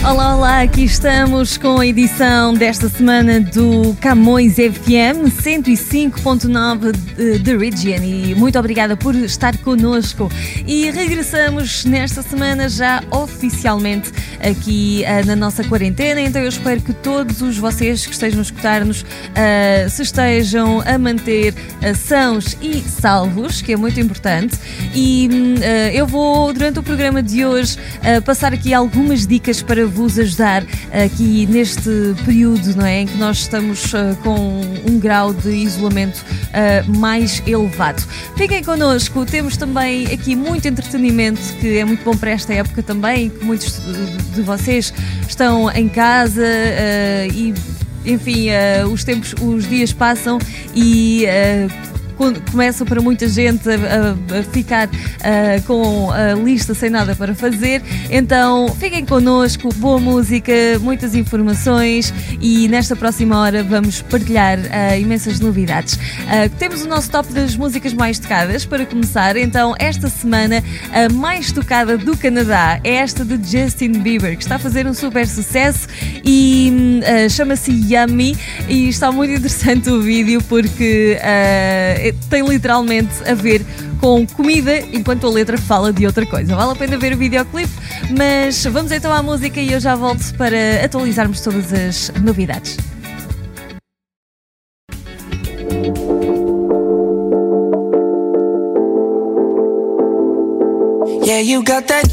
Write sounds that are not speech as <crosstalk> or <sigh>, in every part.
Olá, olá, aqui estamos com a edição desta semana do Camões FM 105.9 The Region e muito obrigada por estar connosco. E regressamos nesta semana já oficialmente aqui uh, na nossa quarentena, então eu espero que todos os vocês que estejam a escutar-nos uh, se estejam a manter uh, sãos e salvos, que é muito importante. E eu vou, durante o programa de hoje, passar aqui algumas dicas para vos ajudar aqui neste período não é, em que nós estamos uh, com um grau de isolamento uh, mais elevado. Fiquem connosco, temos também aqui muito entretenimento que é muito bom para esta época também, que muitos de vocês estão em casa uh, e enfim, os tempos, os dias passam e começam para muita gente a, a, a ficar uh, com a lista sem nada para fazer. Então fiquem connosco, boa música, muitas informações e nesta próxima hora vamos partilhar uh, imensas novidades. Uh, temos o nosso top das músicas mais tocadas para começar. Então, esta semana a mais tocada do Canadá é esta de Justin Bieber, que está a fazer um super sucesso e chama-se Yummy e está muito interessante o vídeo porque tem literalmente a ver com comida, enquanto a letra fala de outra coisa. Vale a pena ver o videoclipe, mas vamos então à música e eu já volto para atualizarmos todas as novidades. Yeah, you got that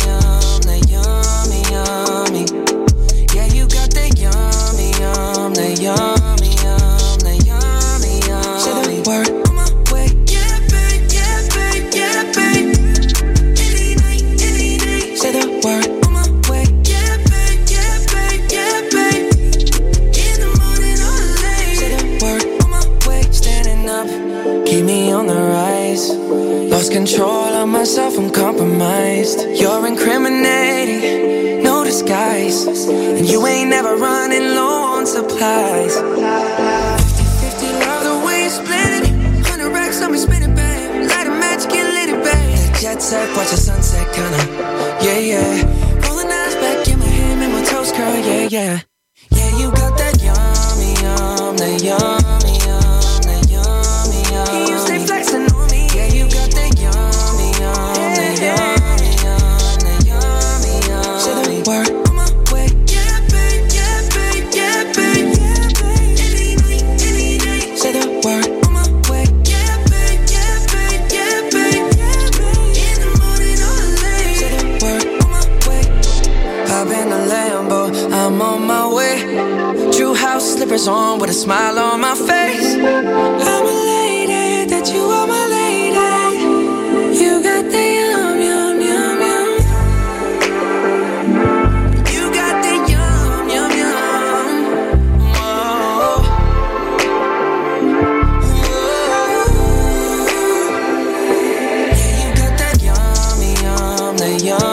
lies. 50 love the way you spin it. 100 racks on me, spin it, babe. Light a match, get lit, it, babe. The jet set, watch the sunset, kinda. Yeah, yeah. Rolling eyes back in my head, make my toes curl, yeah, yeah. Yeah, you got that yummy, yum, that yum. a smile on my face. I'm a lady, that you are my lady. You got the yum, yum, yum, yum. You got the yum, yum, yum. Whoa. Whoa. Yeah, you got that yummy, yum, the yum.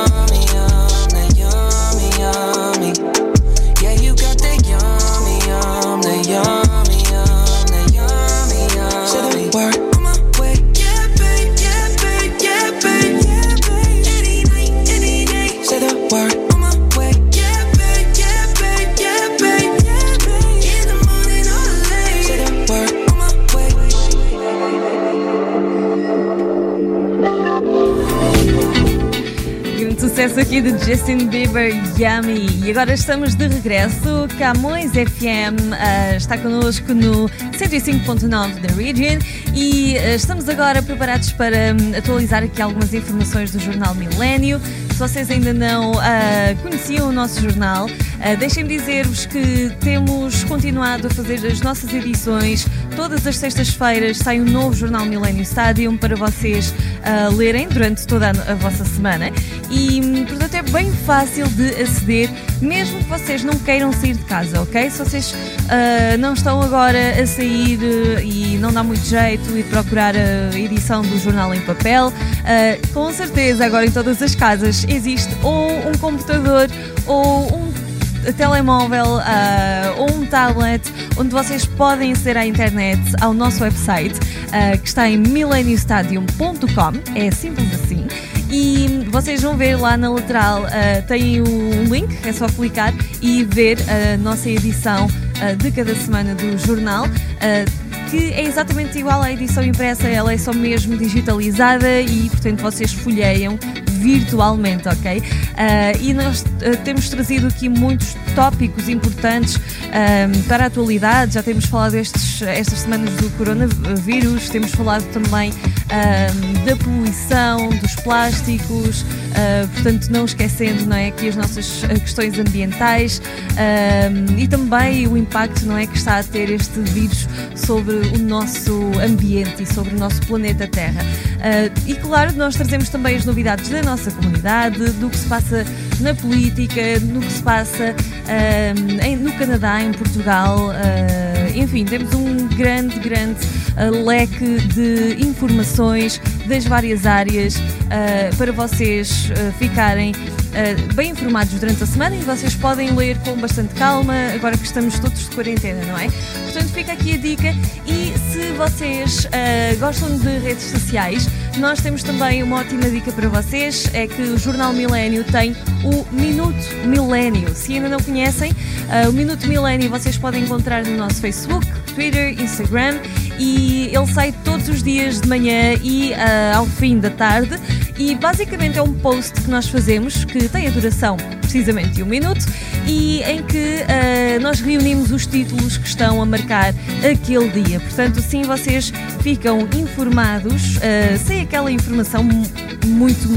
Yummy. E agora estamos de regresso. Camões FM uh, está connosco no 105.9 da Region e uh, estamos agora preparados para um, atualizar aqui algumas informações do jornal Milênio. Se vocês ainda não uh, conheciam o nosso jornal, deixem-me dizer-vos que temos continuado a fazer as nossas edições. Todas as sextas-feiras sai um novo jornal Millennium Stadium para vocês uh, lerem durante toda a, a vossa semana. E, portanto, é bem fácil de aceder, mesmo que vocês não queiram sair de casa, ok? Se vocês uh, não estão agora a sair uh, e não dá muito jeito ir procurar a edição do jornal em papel, com certeza agora em todas as casas existe ou um computador ou um telemóvel uh, ou um tablet onde vocês podem aceder à internet ao nosso website uh, que está em millenniumstadium.com é simples assim e vocês vão ver lá na lateral uh, tem um link, é só clicar e ver a nossa edição de cada semana do jornal. Que é exatamente igual à edição impressa, ela é só mesmo digitalizada e, portanto, vocês folheiam virtualmente, ok? Uh, e nós uh, temos trazido aqui muitos tópicos importantes uh, para a atualidade. Já temos falado estes, estas semanas do coronavírus, temos falado também da poluição, dos plásticos, portanto, não esquecendo não é, aqui as nossas questões ambientais e também o impacto não é, que está a ter este vírus sobre o nosso ambiente e sobre o nosso planeta Terra. e claro, nós trazemos também as novidades da nossa comunidade, do que se passa na política, no que se passa uh, em, no Canadá, em Portugal. Uh, enfim, temos um grande, grande uh, leque de informações das várias áreas para vocês ficarem uh, bem informados durante a semana e vocês podem ler com bastante calma, agora que estamos todos de quarentena, não é? Portanto, fica aqui a dica. E se vocês uh, gostam de redes sociais, nós temos também uma ótima dica para vocês: é que o Jornal Milênio tem o Minuto Milênio. Se ainda não conhecem, uh, o Minuto Milênio vocês podem encontrar no nosso Facebook, Twitter, Instagram e ele sai todos os dias de manhã e uh, ao fim da tarde. E basicamente é um post que nós fazemos que tem a duração precisamente de um minuto e em que uh, nós reunimos os títulos que estão a marcar aquele dia. Portanto, assim vocês ficam informados uh, sem aquela informação muito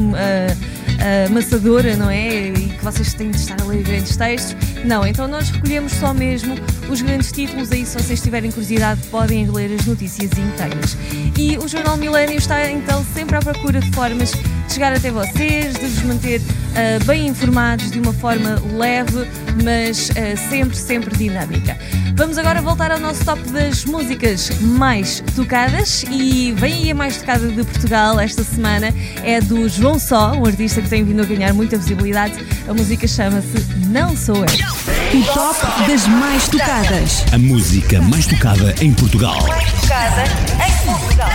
amassadora, não é? E que vocês têm de estar a ler grandes textos. Não, então nós recolhemos só mesmo os grandes títulos, aí se vocês tiverem curiosidade podem ler as notícias inteiras. E o Jornal Milênio está então sempre à procura de formas de chegar até vocês, de vos manter uh, bem informados de uma forma leve, mas uh, sempre, sempre dinâmica. Vamos agora voltar ao nosso top das músicas mais tocadas e vem aí a mais tocada de Portugal esta semana é do João Só, um artista que tem vindo a ganhar muita visibilidade. A música chama-se Não Sou Eu. O top das mais tocadas. A música mais tocada em Portugal. Mais tocada em Portugal.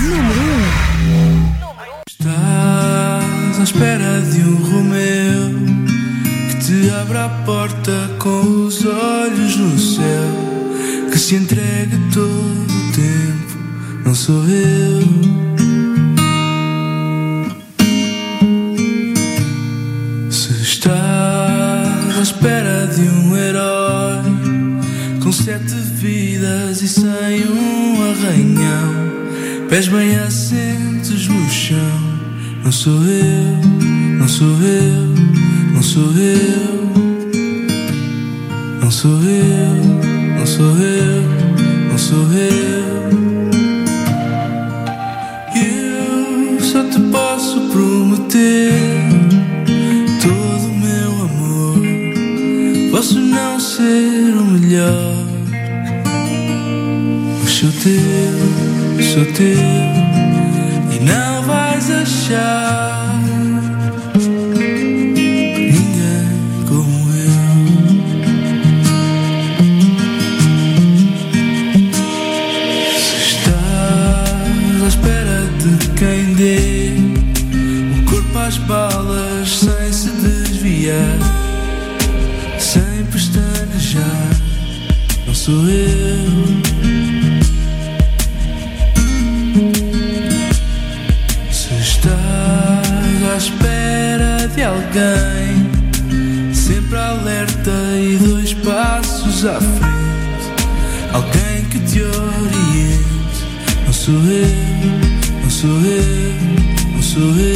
Número 1. Espera de um Romeu te abra a porta com os olhos no céu, que se entregue todo o tempo, não sou eu. Se estás à espera de um herói, com sete vidas e sem um arranhão, pés bem chão, não sou eu, não sou eu não sou eu, não sou eu, não sou eu, não sou eu. Eu só te posso prometer todo o meu amor. Posso não ser o melhor, mas sou teu, sou teu passos à frente. Alguém que te oriente, não sou eu, não sou eu, não sou eu.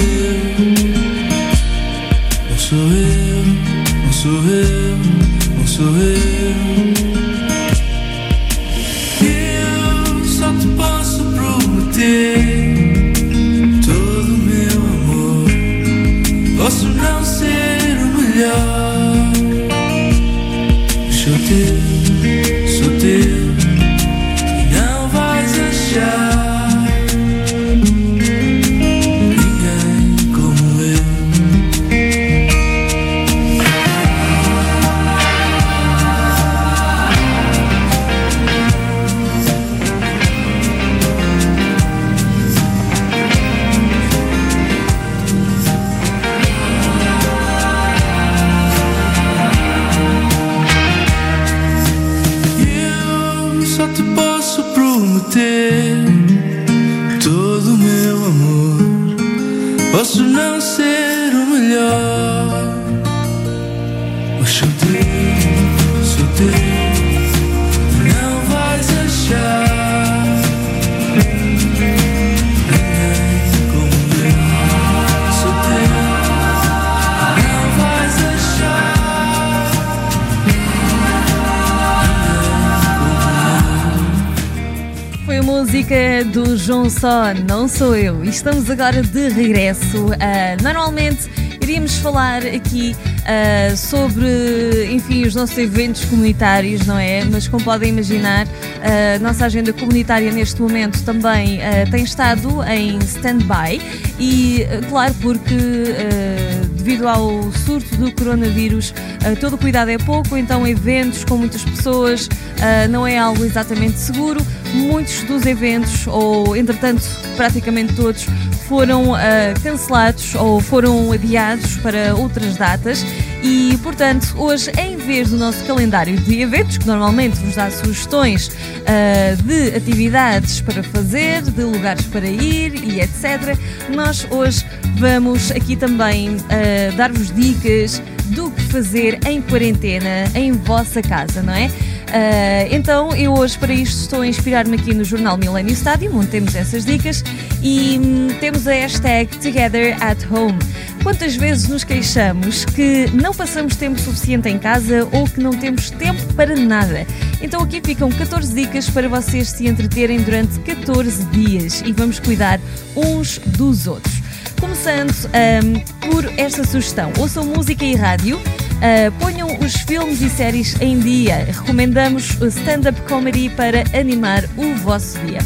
João Só, não sou eu. Estamos agora de regresso. Ah, normalmente iríamos falar aqui ah, sobre, enfim, os nossos eventos comunitários, não é? Mas como podem imaginar, a nossa agenda comunitária neste momento também ah, tem estado em stand-by e, ah, claro, porque ah, devido ao surto do coronavírus, ah, todo o cuidado é pouco, então eventos com muitas pessoas ah, não é algo exatamente seguro. Muitos dos eventos, ou entretanto praticamente todos, foram ah, cancelados ou foram adiados para outras datas. E, portanto, hoje, em vez do nosso calendário de eventos, que normalmente vos dá sugestões ah, de atividades para fazer, de lugares para ir e etc., nós hoje vamos aqui também ah, dar-vos dicas do que fazer em quarentena em vossa casa, não é? Ah, então, eu hoje para isto estou a inspirar-me aqui no jornal Millennium Stadium, onde temos essas dicas e hum, temos a hashtag Together at Home. Quantas vezes nos queixamos que não passamos tempo suficiente em casa ou que não temos tempo para nada? Então aqui ficam 14 dicas para vocês se entreterem durante 14 dias e vamos cuidar uns dos outros. Começando hum, por esta sugestão: ouçam música e rádio, uh, ponham os filmes e séries em dia. Recomendamos stand-up comedy para animar o vosso dia.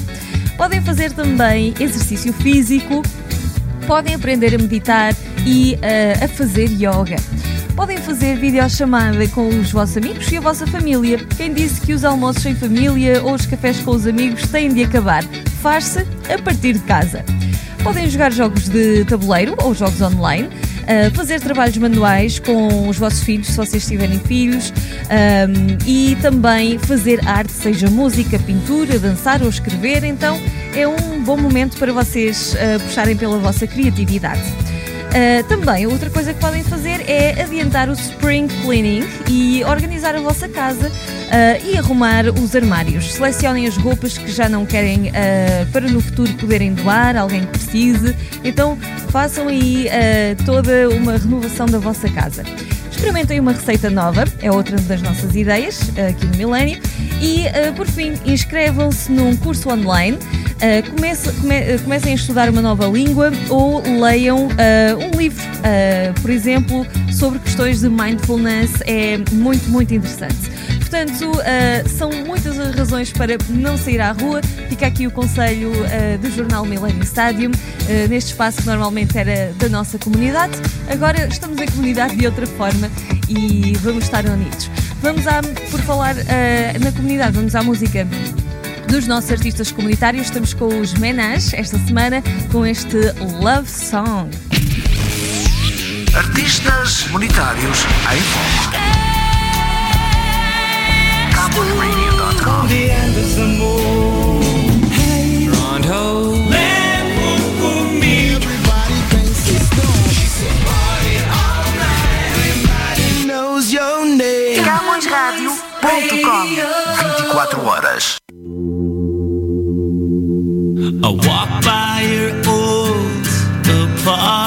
Podem fazer também exercício físico, podem aprender a meditar e uh, a fazer yoga. Podem fazer videochamada com os vossos amigos e a vossa família. Quem disse que os almoços em família ou os cafés com os amigos têm de acabar? Faz-se a partir de casa. Podem jogar jogos de tabuleiro ou jogos online, uh, fazer trabalhos manuais com os vossos filhos, se vocês tiverem filhos, um, e também fazer arte, seja música, pintura, dançar ou escrever. Então é um bom momento para vocês uh, puxarem pela vossa criatividade. Uh, também, outra coisa que podem fazer é adiantar o spring cleaning e organizar a vossa casa uh, e arrumar os armários. Selecionem as roupas que já não querem uh, para no futuro poderem doar, alguém que precise. Então, façam aí toda uma renovação da vossa casa. Experimentem uma receita nova, é outra das nossas ideias aqui no Milênio. E, por fim, inscrevam-se num curso online. Uh, comece, come, uh, comecem a estudar uma nova língua ou leiam uh, um livro, por exemplo, sobre questões de mindfulness. É muito, muito interessante. Portanto, são muitas as razões para não sair à rua. Fica aqui o conselho do jornal Millennium Stadium, neste espaço que normalmente era da nossa comunidade. Agora estamos em comunidade de outra forma e vamos estar unidos. Vamos por falar na comunidade, vamos à música dos nossos artistas comunitários. Estamos com os Menage esta semana com este Love Song. Artistas comunitários em foco. The 24 horas. I walk by your old apartment.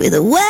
With a well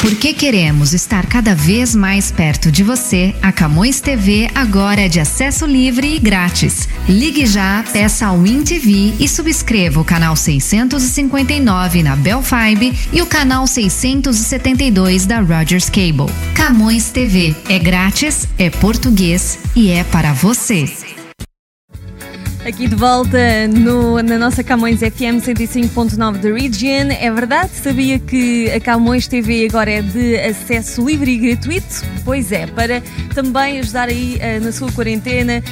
Porque queremos estar cada vez mais perto de você, a Camões TV agora é de acesso livre e grátis. Ligue já, peça a Win TV e subscreva o canal 659 na Bell Fibe e o canal 672 da Rogers Cable. Camões TV é grátis, é português e é para você. Aqui de volta no- na nossa Camões FM 105.9 da Region. É verdade? Sabia que a Camões TV agora é de acesso livre e gratuito? Pois é, para também ajudar aí eh, na sua quarentena,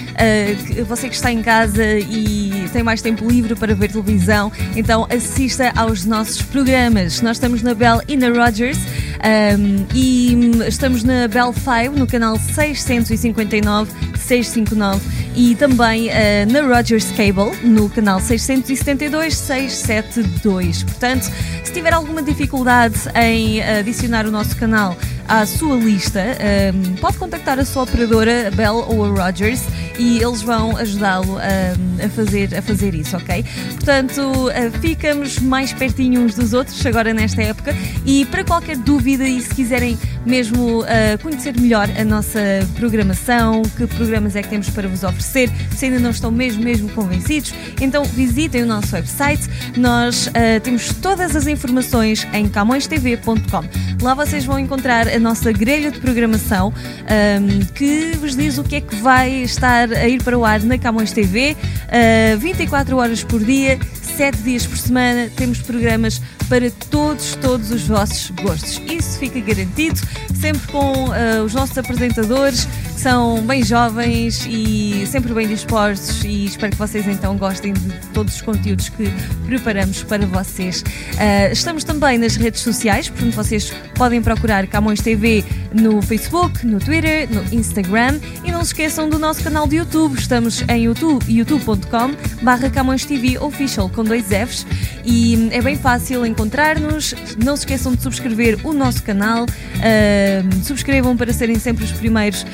que- você que está em casa e tem mais tempo livre para ver televisão, então assista aos nossos programas. Nós estamos na Bell e na Rogers um, e hum, estamos na Bell 5 no canal 659 659 e também eh, na Rogers Cable, no canal 672-672. Portanto, se tiver alguma dificuldade em adicionar o nosso canal à sua lista, eh, pode contactar a sua operadora, Bell ou a Rogers, e eles vão ajudá-lo a, a fazer, a fazer isso, ok? Portanto, eh, ficamos mais pertinho uns dos outros agora nesta época e para qualquer dúvida e se quiserem mesmo eh, conhecer melhor a nossa programação, que programas é que temos para vos oferecer, se ainda não estão mesmo, mesmo convencidos, então visitem o nosso website. Nós eh, temos todas as informações em camõestv.com. Lá vocês vão encontrar a nossa grelha de programação ahm, que vos diz o que é que vai estar a ir para o ar na Camões TV, ah, 24 horas por dia, 7 dias por semana, temos programas para todos, todos os vossos gostos. Isso fica garantido, sempre com ah, os nossos apresentadores, são bem jovens e sempre bem dispostos e espero que vocês então gostem de todos os conteúdos que preparamos para vocês. Ah, estamos também nas redes sociais, portanto vocês podem procurar Camões TV no Facebook, no Twitter, no Instagram e não se esqueçam do nosso canal de YouTube. Estamos em youtube, youtube.com barra Camões TV Official com dois Fs e é bem fácil encontrar-nos. Não se esqueçam de subscrever o nosso canal. ah, subscrevam para serem sempre os primeiros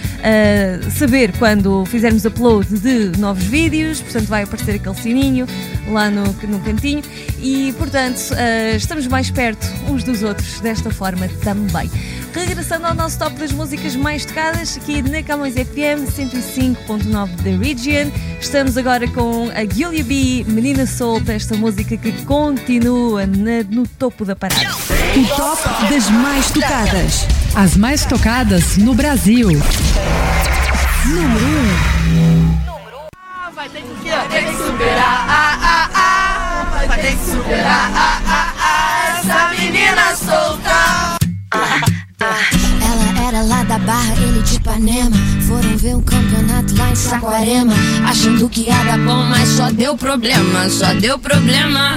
saber quando fizermos upload de novos vídeos. Portanto, vai aparecer aquele sininho lá no, no cantinho. E, portanto, ah, estamos mais perto uns dos outros desta forma também. Regressando ao nosso top das músicas mais tocadas, aqui na Camões FM 105.9 da Region. Estamos agora com a Giulia B, Menina Solta, esta música que continua na- no topo da parada. O top das mais tocadas. As mais tocadas no Brasil. Vai ter que superar, ah, ah, ah. Vai ter que superar, ah, ah, ah. Essa menina solta. Ela era lá da Barra, ele de Ipanema. Foram ver um campeonato lá em Saquarema. Achando que ia dar bom, mas só deu problema, só deu problema.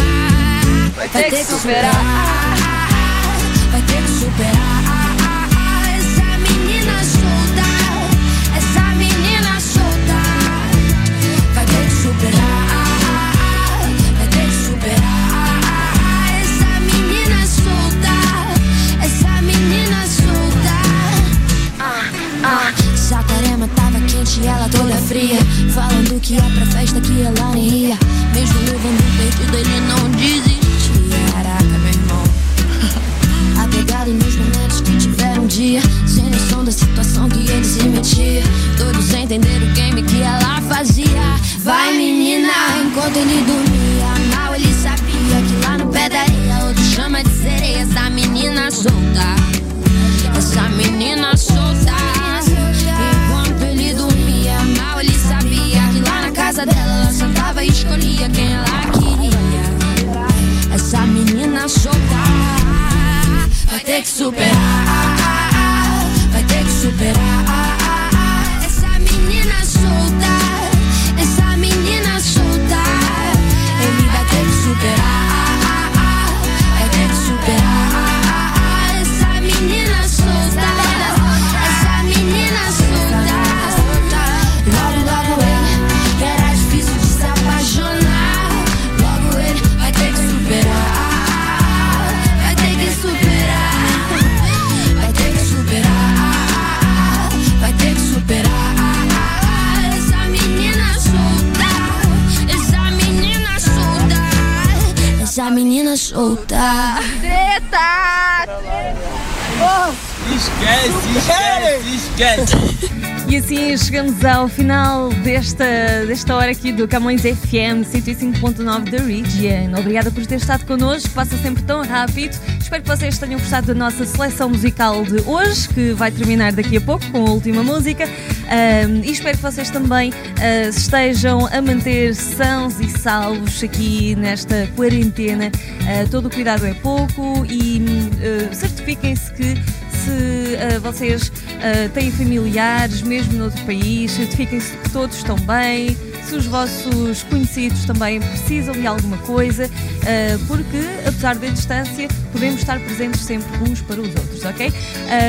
vai ter que superar. Vai ter que superar. Essa menina solta, essa menina solta, Vai ter que superar. Vai ter que superar. essa menina solta, essa menina solta. Ah, Saquarema tava quente ela toda fria. Falando que ia pra festa que ela nem ia. Mesmo levando perdido, ele não desistia. Ele dormia. Mal ele sabia que lá no pé da areia outro chama de sereia. Essa menina solta, essa menina solta. Enquanto ele dormia, mal ele sabia que lá na casa dela ela sentava e escolhia quem ela queria. Essa menina solta Vai ter que superar. Vai ter que superar. Esquece. <laughs> E assim chegamos ao final desta, desta hora aqui do Camões FM 105.9 da Region. Obrigada por ter estado connosco, passa sempre tão rápido. Espero que vocês tenham gostado da nossa seleção musical de hoje, que vai terminar daqui a pouco com a última música. Um, e espero que vocês também uh, estejam a manter sãos e salvos aqui nesta quarentena. Uh, todo o cuidado é pouco e uh, certifiquem-se que se uh, vocês uh, têm familiares, mesmo noutro país, certifiquem-se que todos estão bem, se os vossos conhecidos também precisam de alguma coisa, uh, porque apesar da distância, podemos estar presentes sempre uns para os outros, ok?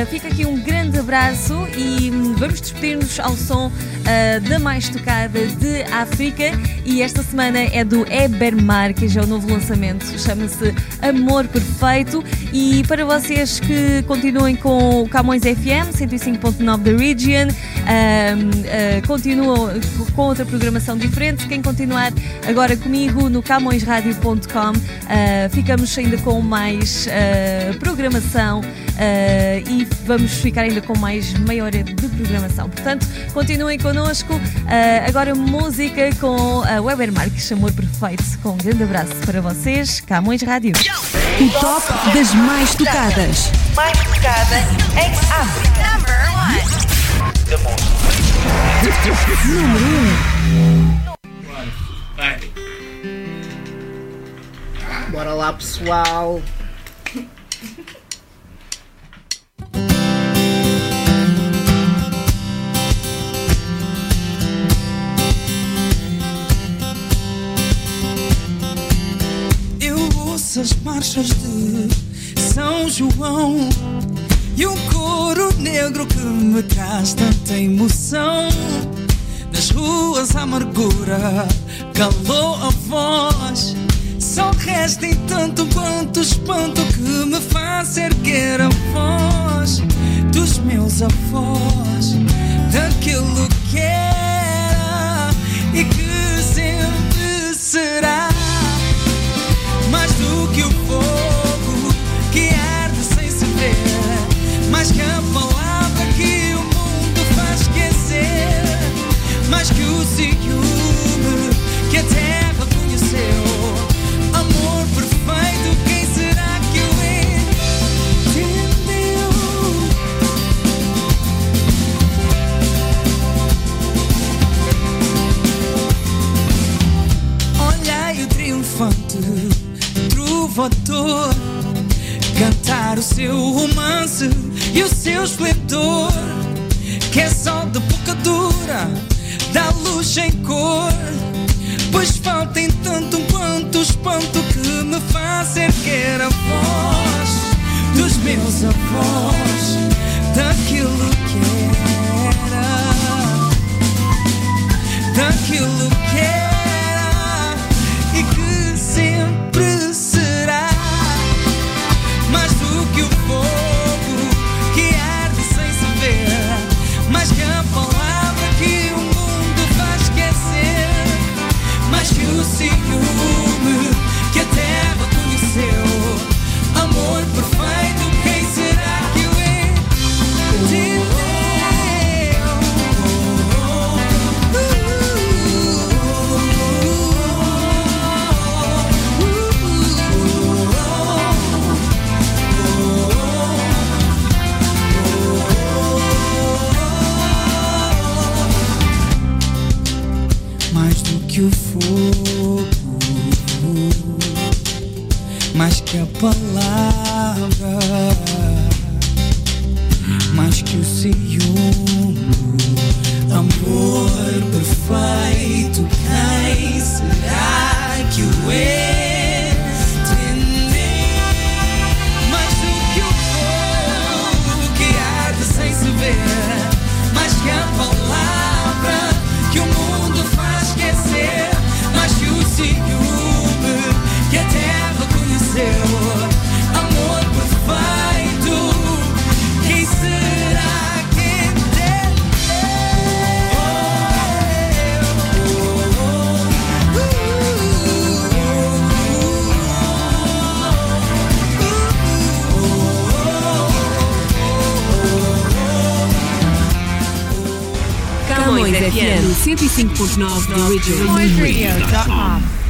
fica aqui um grande abraço e hum, vamos despedir-nos ao som da mais tocada de África e esta semana é do Ebermar, que já é o novo lançamento, chama-se Amor Perfeito e para vocês que continuem com o Camões FM 105.9 da Region. Um, uh, continuam com outra programação diferente. Quem continuar agora comigo no camõesradio.com, uh, ficamos ainda com mais uh, programação e vamos ficar ainda com mais meia hora de programação. Portanto, continuem connosco. agora, música com a Weber Marques, Amor Perfeito. Com um grande abraço para vocês, Camões Rádio. O top das mais tocadas. Mais tocada em África. Número 1. Bora lá, pessoal. Eu ouço as marchas de São João e um coro negro que me traz tanta emoção. Nas ruas a amargura calou a voz. Só resta em tanto quanto espanto que me faz erguer a voz dos meus avós, daquilo que era e o seu mais que o 95.9 The Original.